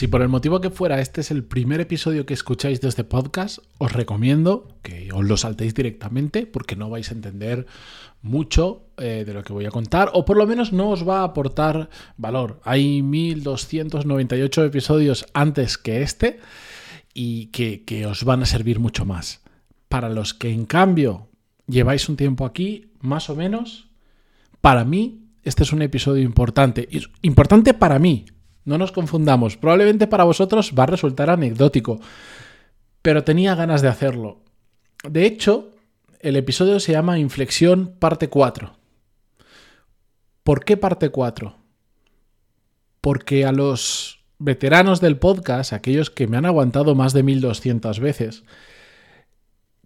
Si por el motivo que fuera este es el primer episodio que escucháis de este podcast, os recomiendo que os lo saltéis directamente porque no vais a entender mucho eh, de lo que voy a contar o por lo menos no os va a aportar valor. Hay 1298 episodios antes que este y que, que os van a servir mucho más. Para los que en cambio lleváis un tiempo aquí, más o menos, para mí este es un episodio importante. Importante para mí, no nos confundamos. Probablemente para vosotros va a resultar anecdótico, pero tenía ganas de hacerlo. De hecho, el episodio se llama Inflexión parte 4. ¿Por qué parte 4? Porque a los veteranos del podcast, aquellos que me han aguantado más de 1200 veces,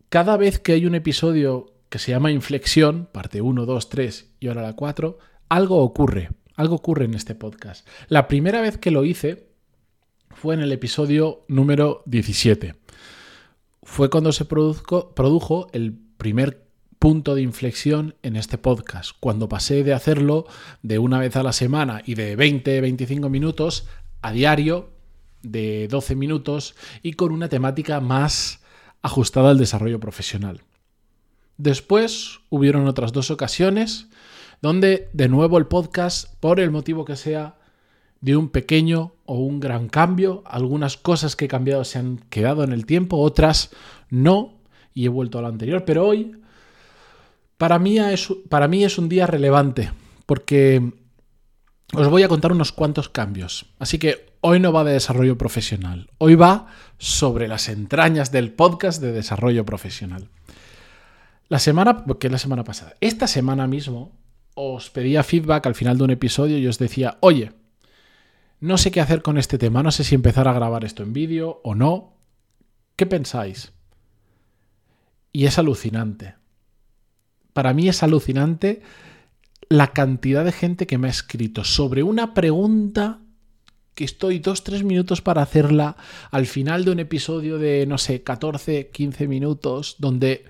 cada vez que hay un episodio que se llama Inflexión, parte 1, 2, 3 y ahora la 4, algo ocurre. Algo ocurre en este podcast. La primera vez que lo hice fue en el episodio número 17. Fue cuando se produjo el primer punto de inflexión en este podcast, cuando pasé de hacerlo de una vez a la semana y de 20-25 minutos a diario de 12 minutos y con una temática más ajustada al desarrollo profesional. Después hubieron otras dos ocasiones donde de nuevo el podcast, por el motivo que sea, de un pequeño o un gran cambio. Algunas cosas que he cambiado se han quedado en el tiempo, otras no, y he vuelto a lo anterior. Pero hoy, para mí es, para mí es un día relevante, porque os voy a contar unos cuantos cambios. Así que hoy no va de desarrollo profesional, hoy va sobre las entrañas del podcast de desarrollo profesional. La semana, ¿qué es la semana pasada? Esta semana mismo os pedía feedback al final de un episodio y os decía, oye, no sé qué hacer con este tema, no sé si empezar a grabar esto en vídeo o no. ¿Qué pensáis? Y es alucinante. Para mí es alucinante la cantidad de gente que me ha escrito sobre una pregunta que estoy dos, tres minutos para hacerla al final de un episodio de, no sé, 14, 15 minutos, donde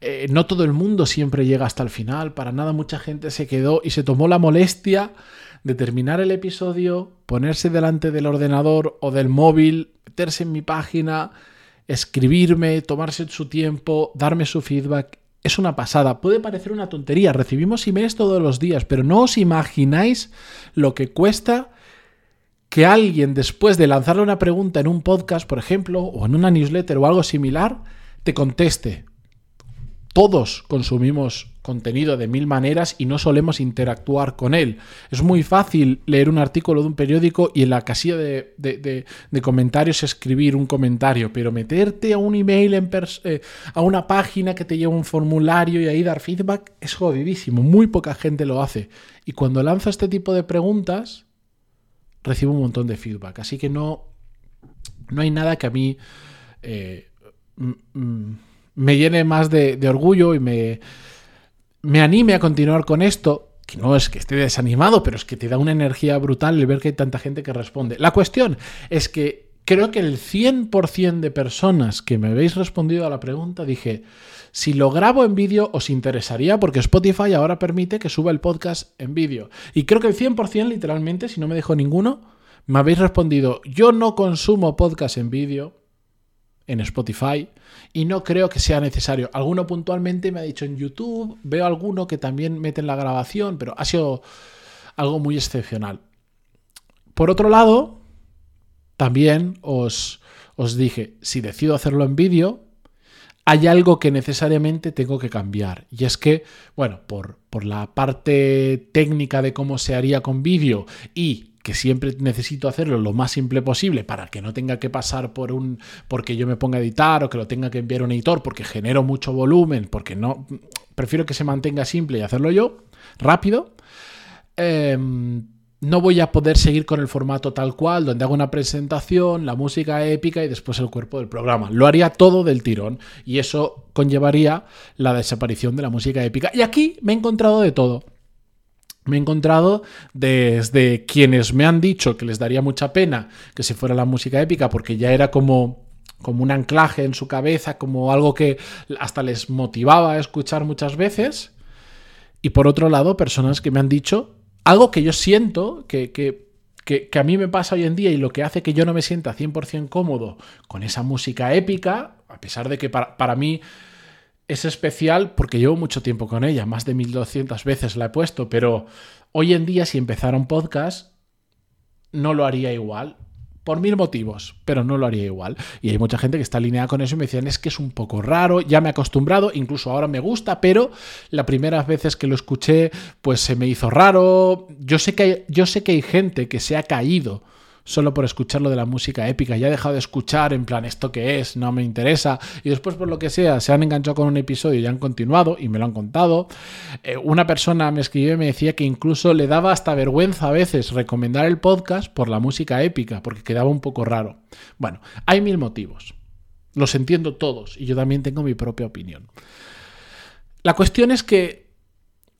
eh, no todo el mundo siempre llega hasta el final, para nada mucha gente se quedó y se tomó la molestia de terminar el episodio, ponerse delante del ordenador o del móvil, meterse en mi página, escribirme, tomarse su tiempo, darme su feedback. Es una pasada, puede parecer una tontería, recibimos emails todos los días, pero no os imagináis lo que cuesta que alguien después de lanzarle una pregunta en un podcast, por ejemplo, o en una newsletter o algo similar, te conteste todos consumimos contenido de mil maneras y no solemos interactuar con él. Es muy fácil leer un artículo de un periódico y en la casilla de, comentarios escribir un comentario, pero meterte a un email, en eh, a una página que te lleva un formulario y ahí dar feedback es jodidísimo. Muy poca gente lo hace. Y cuando lanzo este tipo de preguntas, recibo un montón de feedback. Así que no, no hay nada que a mí... Eh, me llene más de, orgullo y me, me anime a continuar con esto, que no es que esté desanimado, pero es que te da una energía brutal el ver que hay tanta gente que responde. La cuestión es que creo que el 100% de personas que me habéis respondido a la pregunta dije, si lo grabo en vídeo os interesaría porque Spotify ahora permite que suba el podcast en vídeo. Y creo que el 100% literalmente, si no me dejo ninguno, me habéis respondido, yo no consumo podcast en vídeo, en Spotify y no creo que sea necesario. Alguno puntualmente me ha dicho en YouTube, veo alguno que también meten la grabación, pero ha sido algo muy excepcional. Por otro lado, también os, os dije, si decido hacerlo en vídeo, hay algo que necesariamente tengo que cambiar. Y es que, bueno, por, por la parte técnica de cómo se haría con vídeo y que siempre necesito hacerlo lo más simple posible para que no tenga que pasar por un porque yo me ponga a editar o que lo tenga que enviar a un editor porque genero mucho volumen, porque no prefiero que se mantenga simple y hacerlo yo rápido. Em, no voy a poder seguir con el formato tal cual, donde hago una presentación, la música épica y después el cuerpo del programa. Lo haría todo del tirón y eso conllevaría la desaparición de la música épica. Y aquí me he encontrado de todo me he encontrado desde quienes me han dicho que les daría mucha pena que se fuera la música épica porque ya era como como un anclaje en su cabeza, como algo que hasta les motivaba a escuchar muchas veces. Y por otro lado, personas que me han dicho algo que yo siento que, que, a mí me pasa hoy en día y lo que hace que yo no me sienta 100% cómodo con esa música épica, a pesar de que para, para mí es especial porque llevo mucho tiempo con ella, más de 1200 veces la he puesto, pero hoy en día si empezara un podcast no lo haría igual por mil motivos, pero no lo haría igual. Y hay mucha gente que está alineada con eso y me decían, es que es un poco raro, ya me he acostumbrado, incluso ahora me gusta, pero las primeras veces que lo escuché, pues se me hizo raro. Yo sé que hay, yo sé que hay gente que se ha caído solo por escucharlo de la música épica. Ya he dejado de escuchar en plan esto que es, no me interesa. Y después por lo que sea se han enganchado con un episodio y han continuado y me lo han contado. Eh, una persona me escribió y me decía que incluso le daba hasta vergüenza a veces recomendar el podcast por la música épica, porque quedaba un poco raro. Bueno, hay mil motivos. Los entiendo todos y yo también tengo mi propia opinión. La cuestión es que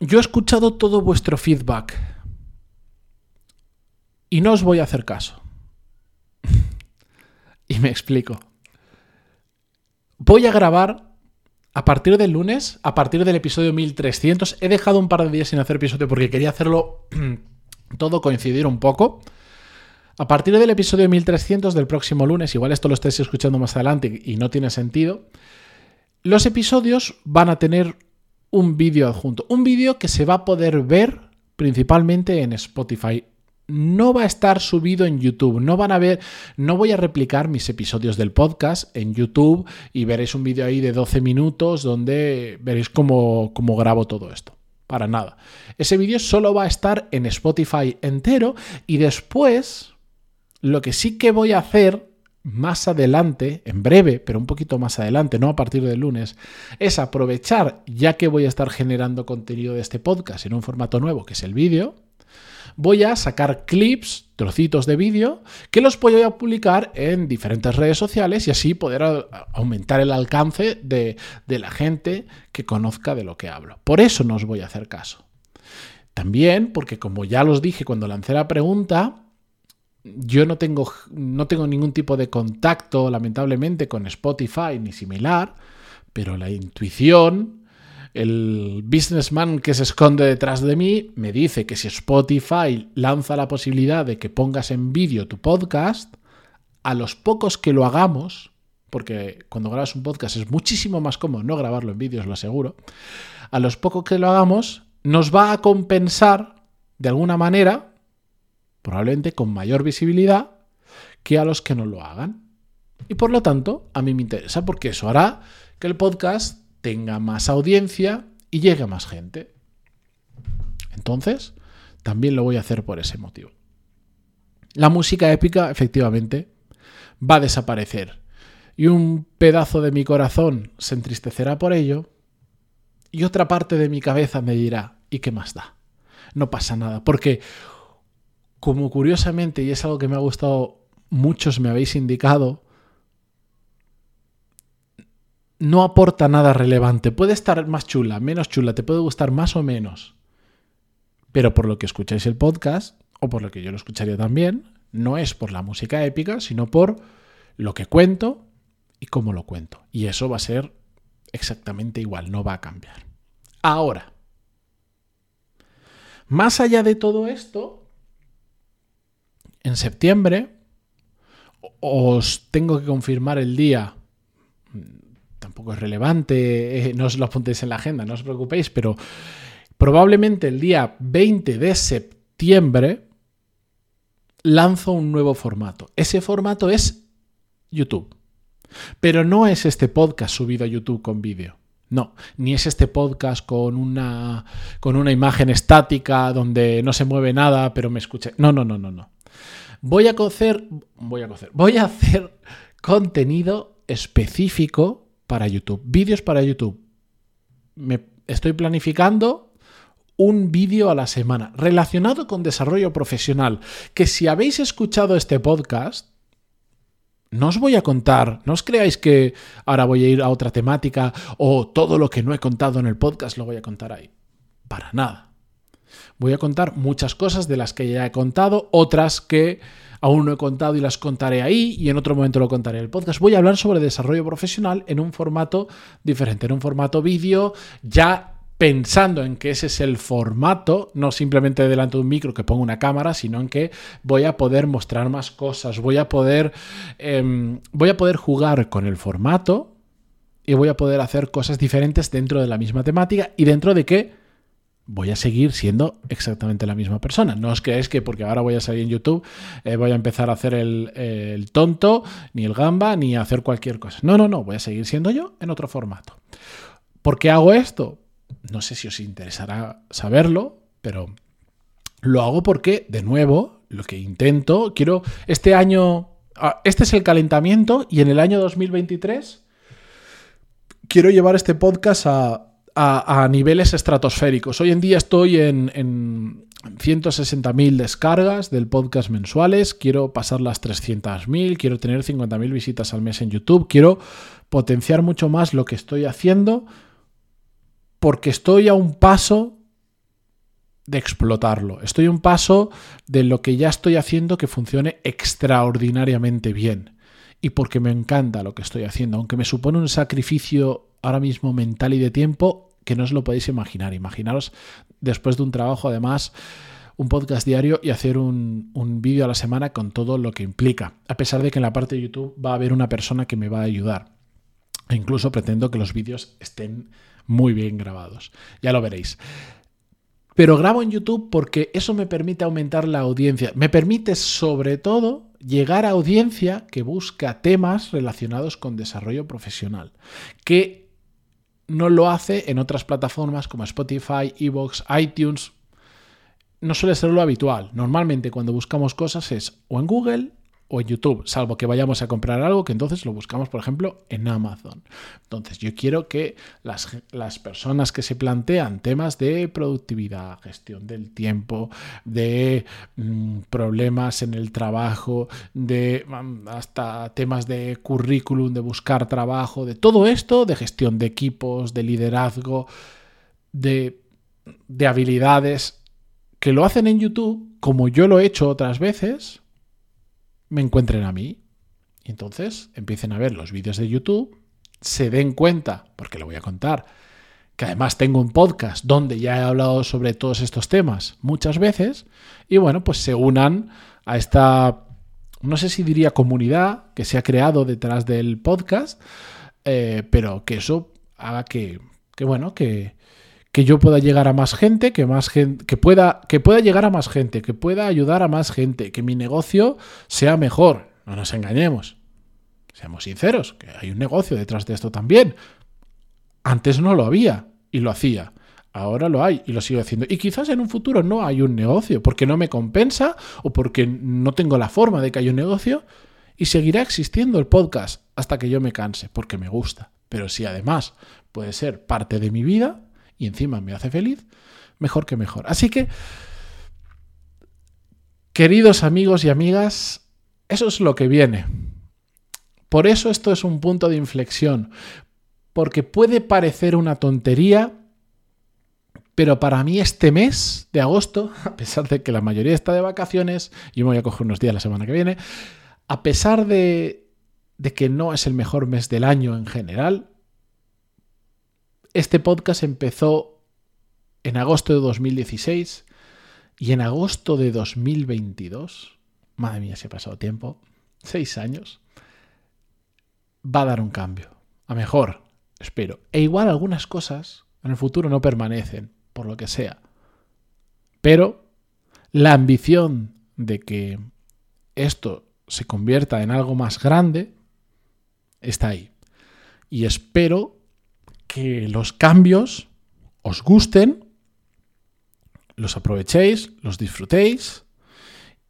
yo he escuchado todo vuestro feedback y no os voy a hacer caso. y me explico. Voy a grabar a partir del lunes, a partir del episodio 1300. He dejado un par de días sin hacer episodio porque quería hacerlo todo coincidir un poco. A partir del episodio 1300 del próximo lunes, igual esto lo estáis escuchando más adelante y no tiene sentido, los episodios van a tener un vídeo adjunto. Un vídeo que se va a poder ver principalmente en Spotify no va a estar subido en YouTube. No van a ver, no voy a replicar mis episodios del podcast en YouTube y veréis un vídeo ahí de 12 minutos donde veréis cómo, cómo grabo todo esto. Para nada. Ese vídeo solo va a estar en Spotify entero y después lo que sí que voy a hacer más adelante, en breve, pero un poquito más adelante, no a partir del lunes, es aprovechar, ya que voy a estar generando contenido de este podcast en un formato nuevo, que es el vídeo, voy a sacar clips, trocitos de vídeo, que los voy a publicar en diferentes redes sociales y así poder aumentar el alcance de, la gente que conozca de lo que hablo. Por eso no os voy a hacer caso. También porque como ya los dije cuando lancé la pregunta, yo no tengo, no tengo ningún tipo de contacto, lamentablemente, con Spotify ni similar, pero la intuición el businessman que se esconde detrás de mí me dice que si Spotify lanza la posibilidad de que pongas en vídeo tu podcast, a los pocos que lo hagamos, porque cuando grabas un podcast es muchísimo más cómodo no grabarlo en vídeo, os lo aseguro, a los pocos que lo hagamos nos va a compensar de alguna manera, probablemente con mayor visibilidad, que a los que no lo hagan. Y por lo tanto, a mí me interesa porque eso hará que el podcast tenga más audiencia y llegue a más gente. Entonces, también lo voy a hacer por ese motivo. La música épica, efectivamente, va a desaparecer. Y un pedazo de mi corazón se entristecerá por ello. Y otra parte de mi cabeza me dirá, ¿y qué más da? No pasa nada. Porque, como curiosamente, y es algo que me ha gustado, muchos me habéis indicado, no aporta nada relevante. Puede estar más chula, menos chula, te puede gustar más o menos. Pero por lo que escucháis el podcast, o por lo que yo lo escucharía también, no es por la música épica, sino por lo que cuento y cómo lo cuento. Y eso va a ser exactamente igual, no va a cambiar. Ahora, más allá de todo esto, en septiembre os tengo que confirmar el día tampoco es relevante, eh, no os lo apuntéis en la agenda, no os preocupéis, pero probablemente el día 20 de septiembre lanzo un nuevo formato. Ese formato es YouTube. Pero no es este podcast subido a YouTube con vídeo. No, ni es este podcast con una, con una imagen estática donde no se mueve nada, pero me escuché. No, no, no, no, no. Voy a hacer, voy a cocer, voy a hacer contenido específico para YouTube, vídeos para YouTube. Me estoy planificando un vídeo a la semana relacionado con desarrollo profesional, que si habéis escuchado este podcast, no os voy a contar, no os creáis que ahora voy a ir a otra temática o todo lo que no he contado en el podcast lo voy a contar ahí. Para nada. Voy a contar muchas cosas de las que ya he contado, otras que aún no he contado y las contaré ahí y en otro momento lo contaré en el podcast. Voy a hablar sobre desarrollo profesional en un formato diferente, en un formato vídeo ya pensando en que ese es el formato, no simplemente delante de un micro que pongo una cámara, sino en que voy a poder mostrar más cosas, voy a poder, em, voy a poder jugar con el formato y voy a poder hacer cosas diferentes dentro de la misma temática y dentro de que voy a seguir siendo exactamente la misma persona. No os creáis que porque ahora voy a salir en YouTube eh, voy a empezar a hacer el, el, tonto, ni el gamba, ni a hacer cualquier cosa. No, no, no, voy a seguir siendo yo en otro formato. ¿Por qué hago esto? No sé si os interesará saberlo, pero lo hago porque, de nuevo, lo que intento, quiero, este año, ah, este es el calentamiento y en el año 2023 quiero llevar este podcast a, a, niveles estratosféricos. Hoy en día estoy en, en 160.000 descargas del podcast mensuales, quiero pasar las 300.000, quiero tener 50.000 visitas al mes en YouTube, quiero potenciar mucho más lo que estoy haciendo porque estoy a un paso de explotarlo. Estoy a un paso de lo que ya estoy haciendo que funcione extraordinariamente bien. Y porque me encanta lo que estoy haciendo, aunque me supone un sacrificio ahora mismo mental y de tiempo que no os lo podéis imaginar. Imaginaros después de un trabajo, además, un podcast diario y hacer un, un vídeo a la semana con todo lo que implica. A pesar de que en la parte de YouTube va a haber una persona que me va a ayudar. E incluso pretendo que los vídeos estén muy bien grabados. Ya lo veréis. Pero grabo en YouTube porque eso me permite aumentar la audiencia. Me permite sobre todo llegar a audiencia que busca temas relacionados con desarrollo profesional, que no lo hace en otras plataformas como Spotify, Evox, iTunes. No suele ser lo habitual. Normalmente cuando buscamos cosas es o en Google o en YouTube, salvo que vayamos a comprar algo, que entonces lo buscamos, por ejemplo, en Amazon. Entonces, yo quiero que las, las, personas que se plantean temas de productividad, gestión del tiempo, de mmm, problemas en el trabajo, de mm, hasta temas de currículum, de buscar trabajo, de todo esto, de gestión de equipos, de liderazgo, de, de habilidades, que lo hacen en YouTube, como yo lo he hecho otras veces, me encuentren a mí. Y entonces empiecen a ver los vídeos de YouTube, se den cuenta, porque lo voy a contar, que además tengo un podcast donde ya he hablado sobre todos estos temas muchas veces, y bueno, pues se unan a esta, no sé si diría comunidad que se ha creado detrás del podcast, eh, pero que eso haga que, que bueno, que, que yo pueda llegar a más gente, que más gente, que pueda, que pueda llegar a más gente, que pueda ayudar a más gente, que mi negocio sea mejor. No nos engañemos. Seamos sinceros, que hay un negocio detrás de esto también. Antes no lo había y lo hacía. Ahora lo hay y lo sigo haciendo. Y quizás en un futuro no hay un negocio porque no me compensa o porque no tengo la forma de que haya un negocio y seguirá existiendo el podcast hasta que yo me canse porque me gusta. Pero si además puede ser parte de mi vida, y encima me hace feliz, mejor que mejor. Así que, queridos amigos y amigas, eso es lo que viene. Por eso esto es un punto de inflexión, porque puede parecer una tontería, pero para mí este mes de agosto, a pesar de que la mayoría está de vacaciones, y me voy a coger unos días la semana que viene, a pesar de, de que no es el mejor mes del año en general, este podcast empezó en agosto de 2016 y en agosto de 2022, madre mía, se ha pasado tiempo, seis años, va a dar un cambio, a mejor, espero. E igual algunas cosas en el futuro no permanecen, por lo que sea. Pero la ambición de que esto se convierta en algo más grande está ahí. Y espero que los cambios os gusten, los aprovechéis, los disfrutéis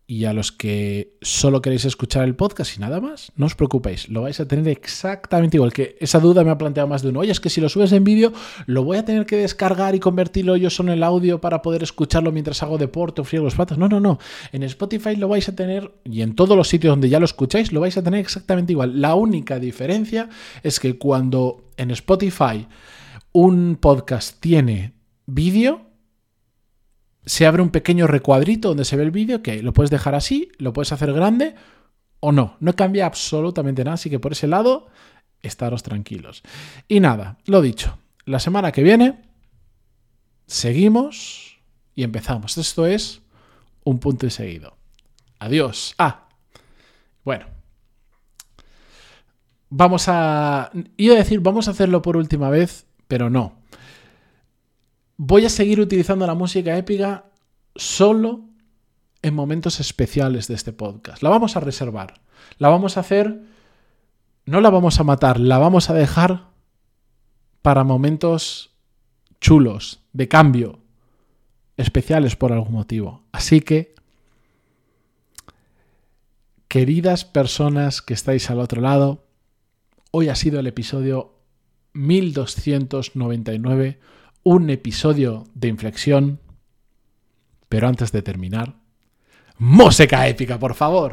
y a los que solo queréis escuchar el podcast y nada más, no os preocupéis, lo vais a tener exactamente igual. Que esa duda me ha planteado más de uno. Oye, es que si lo subes en vídeo, lo voy a tener que descargar y convertirlo yo solo en el audio para poder escucharlo mientras hago deporte o frío los patas. No, no, no. En Spotify lo vais a tener y en todos los sitios donde ya lo escucháis, lo vais a tener exactamente igual. La única diferencia es que cuando en Spotify un podcast tiene vídeo, se abre un pequeño recuadrito donde se ve el vídeo, que lo puedes dejar así, lo puedes hacer grande o no. No cambia absolutamente nada, así que por ese lado, estaros tranquilos. Y nada, lo dicho, la semana que viene seguimos y empezamos. Esto es un punto y seguido. Adiós. Ah, bueno. Vamos a... Iba a decir, vamos a hacerlo por última vez, pero no. Voy a seguir utilizando la música épica solo en momentos especiales de este podcast. La vamos a reservar. La vamos a hacer... No la vamos a matar, la vamos a dejar para momentos chulos, de cambio, especiales por algún motivo. Así que, queridas personas que estáis al otro lado, hoy ha sido el episodio 1299, un episodio de inflexión, pero antes de terminar, música épica, por favor.